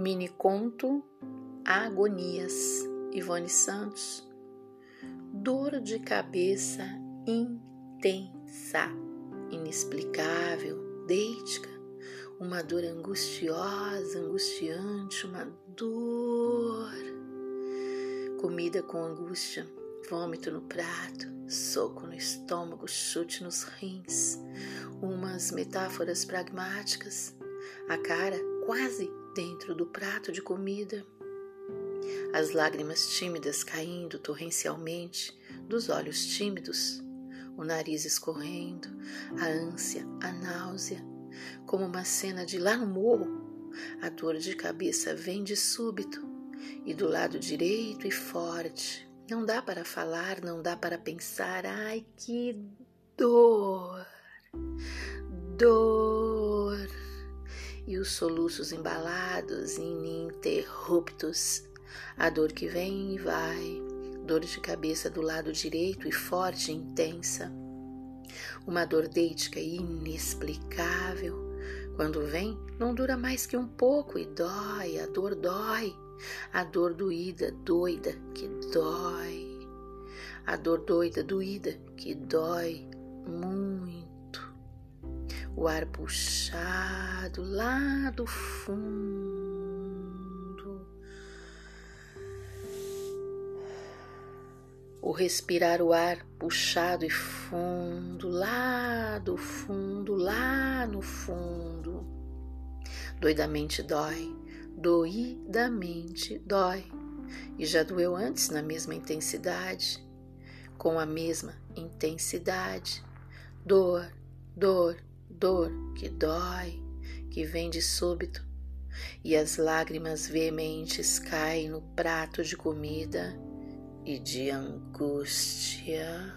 Mini conto Agonias, Ivone Santos. Dor de cabeça intensa, inexplicável, deítica, uma dor angustiosa, angustiante, uma dor. Comida com angústia, vômito no prato, soco no estômago, chute nos rins, umas metáforas pragmáticas, a cara quase dentro do prato de comida, as lágrimas tímidas caindo torrencialmente dos olhos tímidos, o nariz escorrendo, a ânsia, a náusea, como uma cena de lá no morro, a dor de cabeça vem de súbito e do lado direito e forte. Não dá para falar, não dá para pensar. Ai, que dor! Dor! Os soluços embalados e ininterruptos, a dor que vem e vai, dor de cabeça do lado direito e forte e intensa, uma dor deítica inexplicável. Quando vem, não dura mais que um pouco e dói, a dor dói, a dor doída, doida, que dói, a dor doida, doída, que dói muito. O ar puxado lá do fundo, o respirar o ar puxado e fundo, lá do fundo, lá no fundo. Doidamente dói, doidamente dói, e já doeu antes na mesma intensidade, com a mesma intensidade. Dor, dor, dor que dói, que vem de súbito, e as lágrimas veementes caem no prato de comida e de angústia.